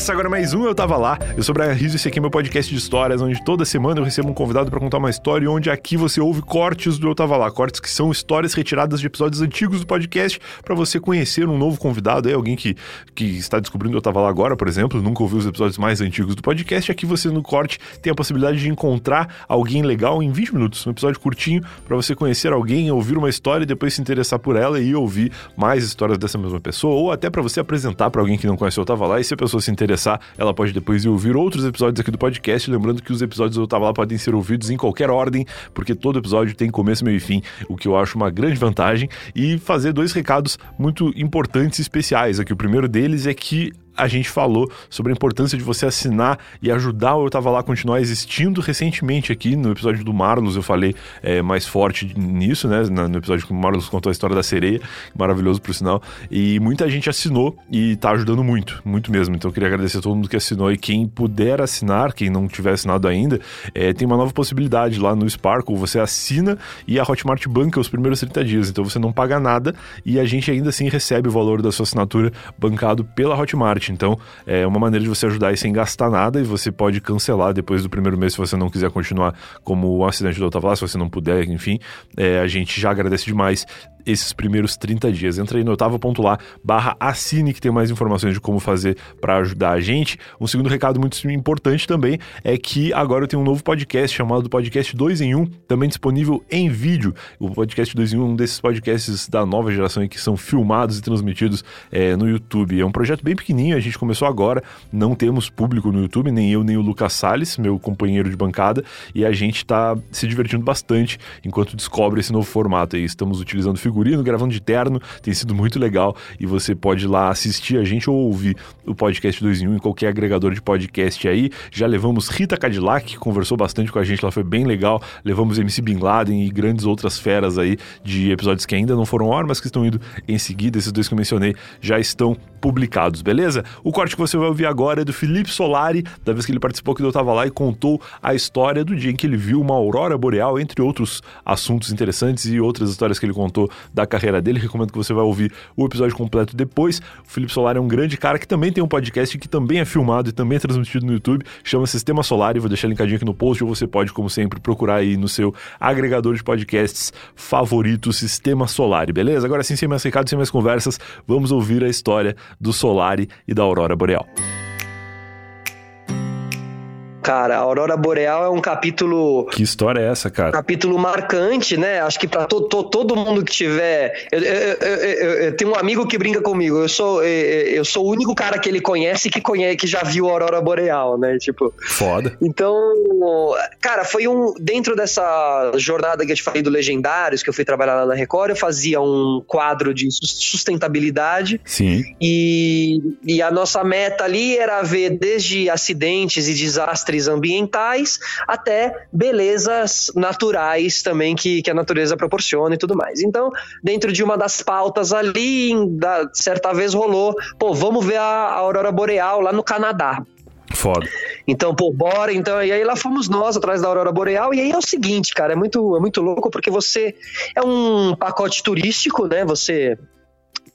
Começa agora mais um Eu Tava Lá. Eu sou o Brian Rizzo e esse aqui é meu podcast de histórias, onde toda semana eu recebo um convidado para contar uma história e onde aqui você ouve cortes do Eu Tava Lá. Cortes que são histórias retiradas de episódios antigos do podcast para você conhecer um novo convidado, aí, alguém que, que está descobrindo Eu Tava Lá agora, por exemplo, nunca ouviu os episódios mais antigos do podcast. Aqui você no corte tem a possibilidade de encontrar alguém legal em 20 minutos, um episódio curtinho para você conhecer alguém, ouvir uma história e depois se interessar por ela e ouvir mais histórias dessa mesma pessoa ou até para você apresentar para alguém que não conhece Eu Tava Lá e se a pessoa se interessar, ela pode depois ir ouvir outros episódios aqui do podcast. Lembrando que os episódios do Tava Lá podem ser ouvidos em qualquer ordem, porque todo episódio tem começo, meio e fim, o que eu acho uma grande vantagem. E fazer dois recados muito importantes e especiais aqui. O primeiro deles é que a gente falou sobre a importância de você assinar e ajudar o Eu Tava Lá a continuar existindo recentemente aqui no episódio do Marlos. Eu falei é, mais forte nisso, né? No episódio que o Marlos contou a história da sereia, maravilhoso por sinal. E muita gente assinou e tá ajudando muito, muito mesmo. Então eu queria agradecer a todo mundo que assinou e quem puder assinar, quem não tiver assinado ainda, é, tem uma nova possibilidade lá no Sparkle. Você assina e a Hotmart banca os primeiros 30 dias. Então você não paga nada e a gente ainda assim recebe o valor da sua assinatura bancado pela Hotmart. Então, é uma maneira de você ajudar aí sem gastar nada e você pode cancelar depois do primeiro mês se você não quiser continuar como o acidente do Otávio, se você não puder, enfim. É, a gente já agradece demais esses primeiros 30 dias. Entra aí no otavo.lá barra assine que tem mais informações de como fazer para ajudar a gente. Um segundo recado muito importante também é que agora eu tenho um novo podcast chamado Podcast 2 em 1, também disponível em vídeo. O Podcast 2 em 1 é um desses podcasts da nova geração que são filmados e transmitidos é, no YouTube. É um projeto bem pequenininho, a gente começou agora, não temos público no YouTube, nem eu nem o Lucas Salles, meu companheiro de bancada, e a gente está se divertindo bastante enquanto descobre esse novo formato. Estamos utilizando figurino, gravando de terno, tem sido muito legal e você pode ir lá assistir a gente ou ouvir o podcast 2 em 1 em qualquer agregador de podcast aí. Já levamos Rita Cadillac, que conversou bastante com a gente, ela foi bem legal. Levamos MC Bin Laden e grandes outras feras aí de episódios que ainda não foram hora, mas que estão indo em seguida. Esses dois que eu mencionei já estão publicados, beleza? O corte que você vai ouvir agora é do Felipe Solari, da vez que ele participou que eu tava lá e contou a história do dia em que ele viu uma aurora boreal, entre outros assuntos interessantes e outras histórias que ele contou da carreira dele. Recomendo que você vai ouvir o episódio completo depois. O Felipe Solari é um grande cara que também tem um podcast que também é filmado e também é transmitido no YouTube, chama Sistema Solar, e vou deixar linkadinho aqui no post, ou você pode, como sempre, procurar aí no seu agregador de podcasts favorito, Sistema Solar, beleza? Agora sim, sem mais recados, sem mais conversas, vamos ouvir a história do Solari e da Aurora Boreal. Cara, a Aurora Boreal é um capítulo. Que história é essa, cara? Capítulo marcante, né? Acho que para to, to, todo mundo que tiver. Eu, eu, eu, eu, tenho um amigo que brinca comigo. Eu sou, eu sou o único cara que ele conhece que conhece que já viu a Aurora Boreal, né? Tipo. Foda. Então, cara, foi um. Dentro dessa jornada que eu te falei do Legendários, que eu fui trabalhar lá na Record, eu fazia um quadro de sustentabilidade. Sim. E, e a nossa meta ali era ver desde acidentes e desastres ambientais até belezas naturais também que, que a natureza proporciona e tudo mais. Então, dentro de uma das pautas ali, da, certa vez rolou, pô, vamos ver a, a aurora boreal lá no Canadá. Foda. Então, pô, bora, então, e aí lá fomos nós atrás da Aurora Boreal, e aí é o seguinte, cara, é muito, é muito louco, porque você é um pacote turístico, né, você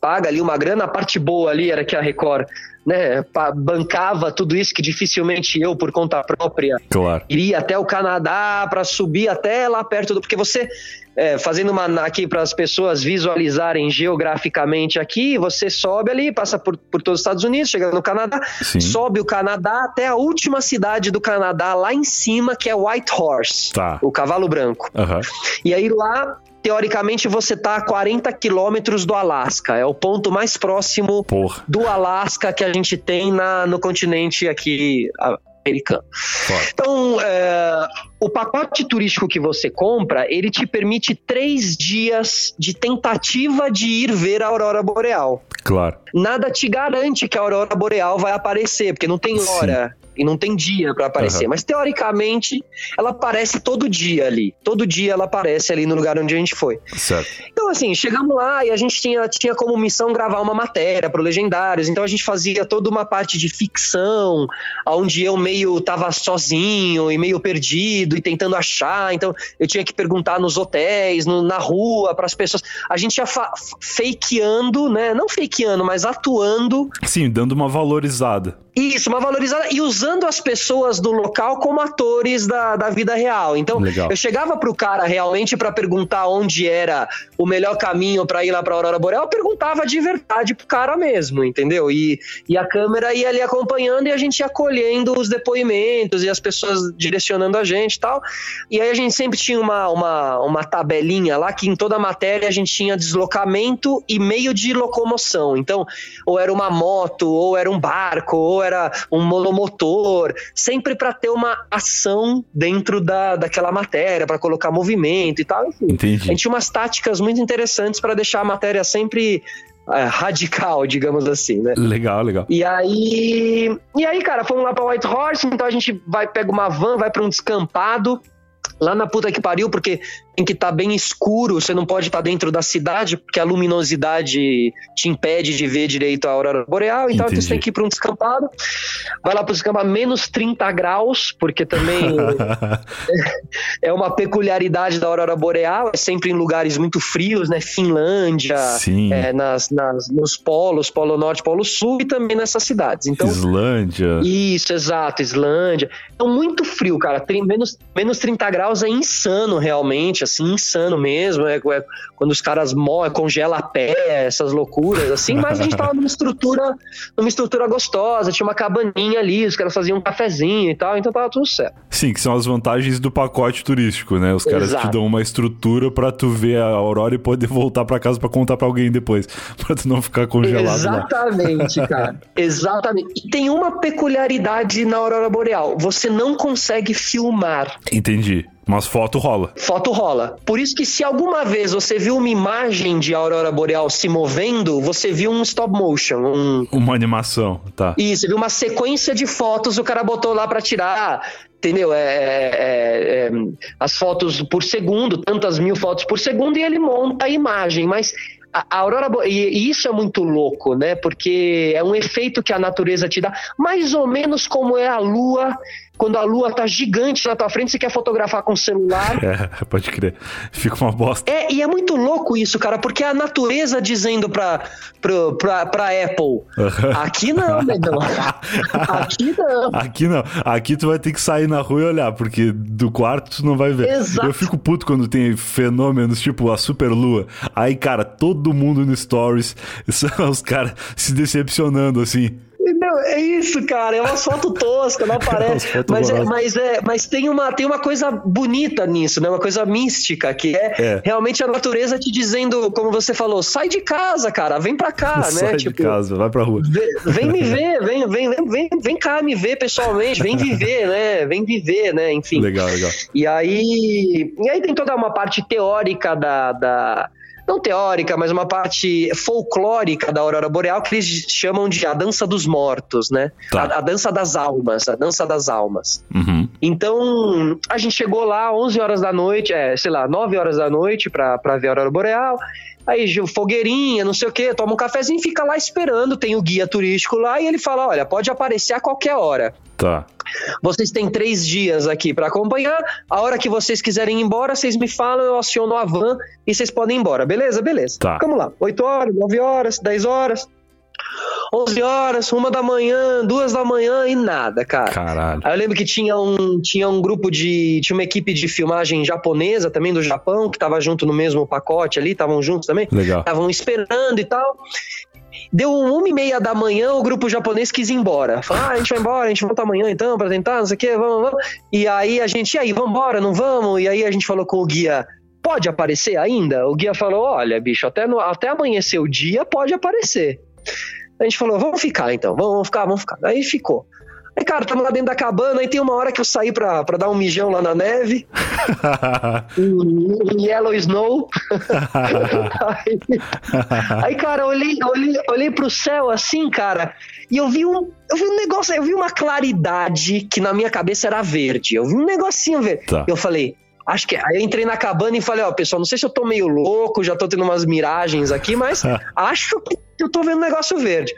paga ali uma grana, a parte boa ali era que a Record né, bancava tudo isso que dificilmente eu, por conta própria, claro. iria até o Canadá para subir até lá perto do. Porque você, é, fazendo uma aqui para as pessoas visualizarem geograficamente aqui, você sobe ali, passa por, por todos os Estados Unidos, chega no Canadá, Sim. sobe o Canadá até a última cidade do Canadá, lá em cima, que é White Horse, tá. o cavalo branco. Uhum. E aí lá teoricamente você está a 40 quilômetros do Alasca. É o ponto mais próximo Porra. do Alasca que a gente tem na, no continente aqui americano. Porra. Então, é, o pacote turístico que você compra, ele te permite três dias de tentativa de ir ver a aurora boreal. Claro. Nada te garante que a aurora boreal vai aparecer, porque não tem hora. Sim e não tem dia para aparecer. Uhum. Mas teoricamente, ela aparece todo dia ali. Todo dia ela aparece ali no lugar onde a gente foi. Certo. Então, assim, chegamos lá e a gente tinha, tinha como missão gravar uma matéria pro Legendários, então a gente fazia toda uma parte de ficção, onde eu meio tava sozinho e meio perdido e tentando achar, então eu tinha que perguntar nos hotéis, no, na rua, para as pessoas. A gente ia fakeando, né? Não fakeando, mas atuando. Sim, dando uma valorizada. Isso, uma valorizada e usando as pessoas do local como atores da, da vida real. Então, Legal. eu chegava pro cara realmente para perguntar onde era o melhor caminho para ir lá pra Aurora Boreal, eu perguntava de verdade pro cara mesmo, entendeu? E, e a câmera ia ali acompanhando e a gente ia colhendo os depoimentos e as pessoas direcionando a gente e tal. E aí a gente sempre tinha uma, uma, uma tabelinha lá que em toda a matéria a gente tinha deslocamento e meio de locomoção. Então, ou era uma moto, ou era um barco, ou era um monomotor, sempre para ter uma ação dentro da, daquela matéria, para colocar movimento e tal. Enfim, Entendi. a gente tinha umas táticas muito interessantes para deixar a matéria sempre é, radical, digamos assim, né? Legal, legal. E aí, e aí, cara, fomos lá para White Horse, então a gente vai pega uma van, vai para um descampado lá na puta que pariu, porque que estar tá bem escuro, você não pode estar tá dentro da cidade, porque a luminosidade te impede de ver direito a aurora boreal, então Entendi. você tem que ir para um descampado. Vai lá para o descampado, menos 30 graus, porque também é uma peculiaridade da aurora boreal, é sempre em lugares muito frios, né? Finlândia, é, nas, nas, nos polos, Polo Norte, Polo Sul e também nessas cidades. Então, Islândia. Isso, exato, Islândia. Então, muito frio, cara. Menos, menos 30 graus é insano, realmente assim, insano mesmo. É, é quando os caras morrem, congela a pé, essas loucuras, assim, mas a gente tava numa estrutura, numa estrutura gostosa, tinha uma cabaninha ali, os caras faziam um cafezinho e tal, então tava tudo certo. Sim, que são as vantagens do pacote turístico, né? Os caras Exato. te dão uma estrutura para tu ver a aurora e poder voltar para casa para contar para alguém depois, para tu não ficar congelado Exatamente, lá. cara. Exatamente. E tem uma peculiaridade na aurora boreal, você não consegue filmar. Entendi. Mas foto rola. Foto rola. Por isso que se alguma vez você viu uma imagem de aurora boreal se movendo, você viu um stop motion, um... uma animação, tá? Isso, viu uma sequência de fotos o cara botou lá para tirar entendeu? É, é, é, as fotos por segundo, tantas mil fotos por segundo, e ele monta a imagem. Mas a, aurora e, e isso é muito louco, né? Porque é um efeito que a natureza te dá, mais ou menos como é a lua quando a lua tá gigante na tua frente, você quer fotografar com o celular. É, pode crer. Fica uma bosta. É, e é muito louco isso, cara, porque é a natureza dizendo pra, pra, pra, pra Apple: aqui não, negão. aqui não. Aqui não. Aqui tu vai ter que sair na rua e olhar, porque do quarto tu não vai ver. Exato. Eu fico puto quando tem fenômenos tipo a super lua. Aí, cara, todo mundo no Stories, os caras se decepcionando assim. Não, é isso, cara. É uma foto tosca, não aparece. mas, é, mas, é, mas tem, uma, tem uma coisa bonita nisso, né? Uma coisa mística, que é, é, realmente a natureza te dizendo, como você falou, sai de casa, cara, vem pra cá, sai né? Sai tipo, de casa, vai pra rua. Vem, vem me ver, vem, vem, vem, vem cá me ver pessoalmente, vem viver, né? Vem viver, né? Enfim. Legal, legal. E aí, e aí tem toda uma parte teórica da, da não teórica, mas uma parte folclórica da aurora boreal que eles chamam de a dança dos mortos, né? Tá. A, a, dança das almas, a dança das almas. Uhum. Então, a gente chegou lá 11 horas da noite, é, sei lá, 9 horas da noite para ver a aurora boreal. Aí, fogueirinha, não sei o que, toma um cafezinho e fica lá esperando. Tem o guia turístico lá e ele fala: olha, pode aparecer a qualquer hora. Tá. Vocês têm três dias aqui para acompanhar. A hora que vocês quiserem ir embora, vocês me falam, eu aciono a van e vocês podem ir embora. Beleza? Beleza. Tá. Vamos lá. 8 horas, 9 horas, 10 horas. 11 horas, uma da manhã, duas da manhã e nada, cara. Caralho. Aí eu lembro que tinha um, tinha um grupo de. Tinha uma equipe de filmagem japonesa também do Japão, que tava junto no mesmo pacote ali, estavam juntos também. Legal. Estavam esperando e tal. Deu uma e meia da manhã, o grupo japonês quis ir embora. Falou, ah, a gente vai embora, a gente volta amanhã então pra tentar, não sei o que, vamos, vamos. E aí a gente, e aí, vamos embora, não vamos? E aí a gente falou com o guia, pode aparecer ainda? O guia falou, olha, bicho, até, no, até amanhecer o dia pode aparecer. A gente falou, vamos ficar então, vamos ficar, vamos ficar. Aí ficou. Aí, cara, tamo lá dentro da cabana, aí tem uma hora que eu saí pra, pra dar um mijão lá na neve. em, Yellow Snow. aí, aí, cara, olhei, olhei, olhei pro céu assim, cara, e eu vi um. Eu vi um negócio, eu vi uma claridade que na minha cabeça era verde. Eu vi um negocinho verde. Tá. Eu falei, Acho que. Aí eu entrei na cabana e falei, ó, pessoal, não sei se eu tô meio louco, já tô tendo umas miragens aqui, mas acho que eu tô vendo um negócio verde.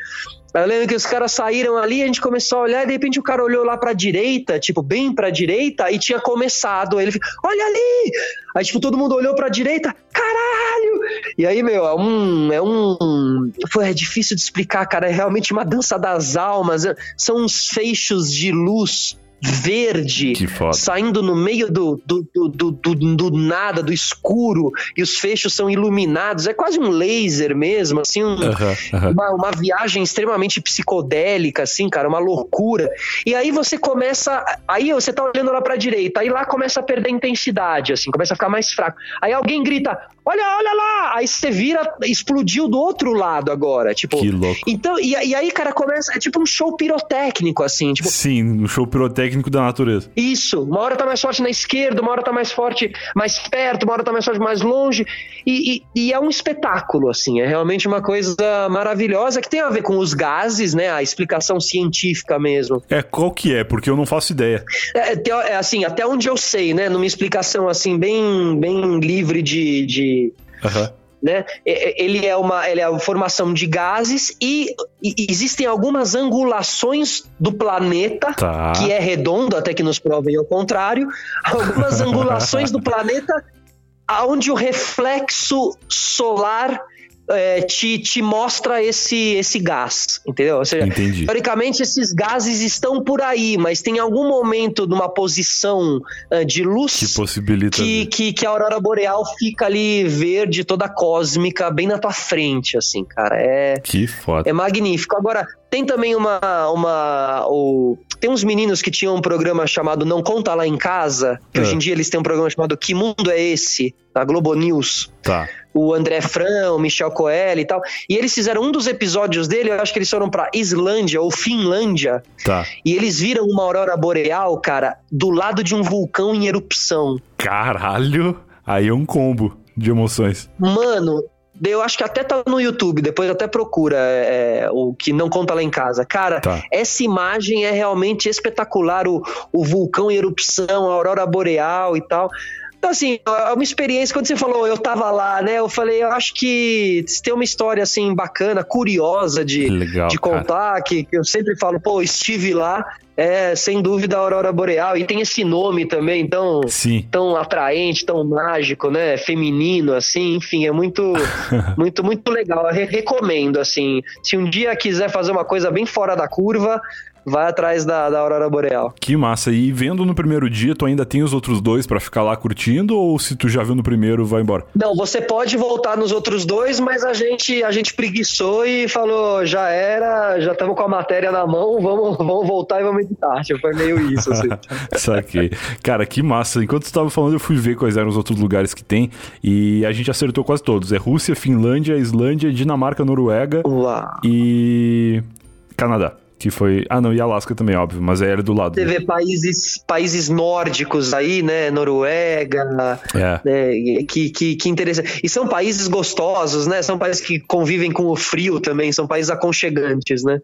Eu lembro que os caras saíram ali, a gente começou a olhar, e de repente o cara olhou lá pra direita, tipo, bem pra direita, e tinha começado. Aí ele ficou, olha ali! Aí, tipo, todo mundo olhou pra direita, caralho! E aí, meu, é um. É um. Foi, é difícil de explicar, cara. É realmente uma dança das almas. São uns feixos de luz verde saindo no meio do do, do, do, nada, do escuro, e os fechos são iluminados. É quase um laser mesmo, assim, um, Uma, viagem extremamente psicodélica, assim, cara, uma loucura. E aí você começa. Aí você tá olhando lá pra direita, aí lá começa a perder intensidade, assim, começa a ficar mais fraco. Aí alguém grita: Olha, olha lá! Aí você vira, explodiu do outro lado agora. Tipo, que louco. Então, e, e aí, cara, começa. É tipo um show pirotécnico, assim. Tipo, Sim, um show pirotécnico técnico da natureza. Isso. Uma hora tá mais forte na esquerda, uma hora tá mais forte mais perto, uma hora tá mais forte mais longe. E, e, e, é um espetáculo, assim. É realmente uma coisa maravilhosa que tem a ver com os gases, né? A explicação científica mesmo. É, qual que é? Porque eu não faço ideia. É, é assim, até onde eu sei, né? Numa explicação, assim, bem, bem livre de... de... Uhum né? Ele é uma, ele é uma formação de gases e, e existem algumas angulações do planeta tá. que é redondo, até que nos provem ao contrário, algumas angulações do planeta aonde o reflexo solar é, te, te mostra esse, esse gás, entendeu? Ou seja, Entendi. teoricamente esses gases estão por aí, mas tem algum momento numa posição uh, de luz que possibilita que, que, que, a aurora boreal fica ali verde, toda cósmica, bem na tua frente, assim, cara. É, que foda. É magnífico. Agora, tem também uma. uma o, tem uns meninos que tinham um programa chamado Não Conta Lá em Casa, que é. hoje em dia eles têm um programa chamado Que Mundo é Esse? Da Globo News. Tá. O André Fran, o Michel Coelho e tal. E eles fizeram um dos episódios dele, eu acho que eles foram pra Islândia ou Finlândia. Tá. E eles viram uma aurora boreal, cara, do lado de um vulcão em erupção. Caralho! Aí é um combo de emoções. Mano, eu acho que até tá no YouTube, depois até procura é, o que não conta lá em casa. Cara, tá. essa imagem é realmente espetacular, o, o vulcão em erupção, a aurora boreal e tal. Então, assim, é uma experiência, quando você falou, eu tava lá, né? Eu falei, eu acho que tem uma história, assim, bacana, curiosa de, Legal, de contar, que, que, eu sempre falo, pô, estive lá, é, sem dúvida, a Aurora Boreal, e tem esse nome também tão, Sim. tão atraente, tão mágico, né? Feminino, assim, enfim, é muito, muito, muito legal. Eu recomendo, assim, se um dia quiser fazer uma coisa bem fora da curva, vai atrás da, da Aurora Boreal. Que massa. E vendo no primeiro dia, tu ainda tem os outros dois para ficar lá curtindo? Ou se tu já viu no primeiro, vai embora? Não, você pode voltar nos outros dois, mas a gente, a gente preguiçou e falou, já era, já estamos com a matéria na mão, vamos, vamos voltar e vamos editar. Tipo, foi meio isso, assim. Saquei. Cara, que massa. Enquanto tu estava falando, eu fui ver quais eram os outros lugares que tem e a gente acertou quase todos. É Rússia, Finlândia, Islândia, Dinamarca, Noruega Uau. e Canadá que foi. Ah, não, e Alasca também, óbvio, mas era do lado. Você vê países, países nórdicos aí, né? Noruega. É. Né? Que, que, que interessante. E são países gostosos, né? São países que convivem com o frio também, são países aconchegantes, né?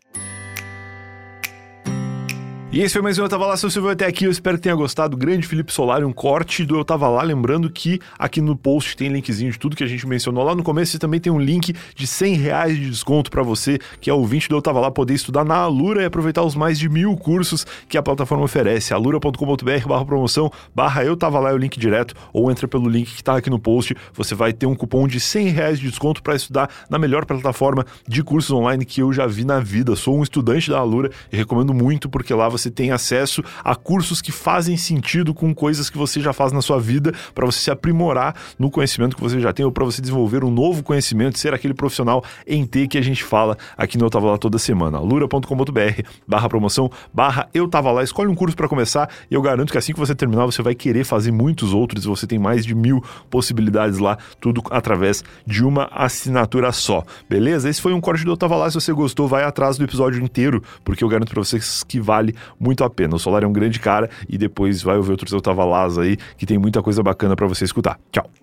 E esse foi mais um Eu Tava Lá, se você viu até aqui, eu espero que tenha gostado. Grande Felipe Solari, um corte do Eu Tava Lá. Lembrando que aqui no post tem linkzinho de tudo que a gente mencionou lá no começo e também tem um link de 100 reais de desconto para você, que é ouvinte do Eu Tava Lá, poder estudar na Alura e aproveitar os mais de mil cursos que a plataforma oferece. alura.com.br barra promoção, barra Eu Tava Lá é o link direto, ou entra pelo link que tá aqui no post. Você vai ter um cupom de 100 reais de desconto para estudar na melhor plataforma de cursos online que eu já vi na vida. Sou um estudante da Alura e recomendo muito porque lá você você tem acesso a cursos que fazem sentido com coisas que você já faz na sua vida, para você se aprimorar no conhecimento que você já tem ou para você desenvolver um novo conhecimento, ser aquele profissional em T que a gente fala aqui no Eu Tava Lá toda semana. lura.com.br barra promoção, barra Eu Tava Lá. Escolhe um curso para começar e eu garanto que assim que você terminar, você vai querer fazer muitos outros. Você tem mais de mil possibilidades lá, tudo através de uma assinatura só. Beleza? Esse foi um corte do Eu Tava Lá. Se você gostou, vai atrás do episódio inteiro, porque eu garanto para vocês que vale muito a pena. O Solar é um grande cara e depois vai ouvir outros Eu Tava Lá aí, que tem muita coisa bacana para você escutar. Tchau!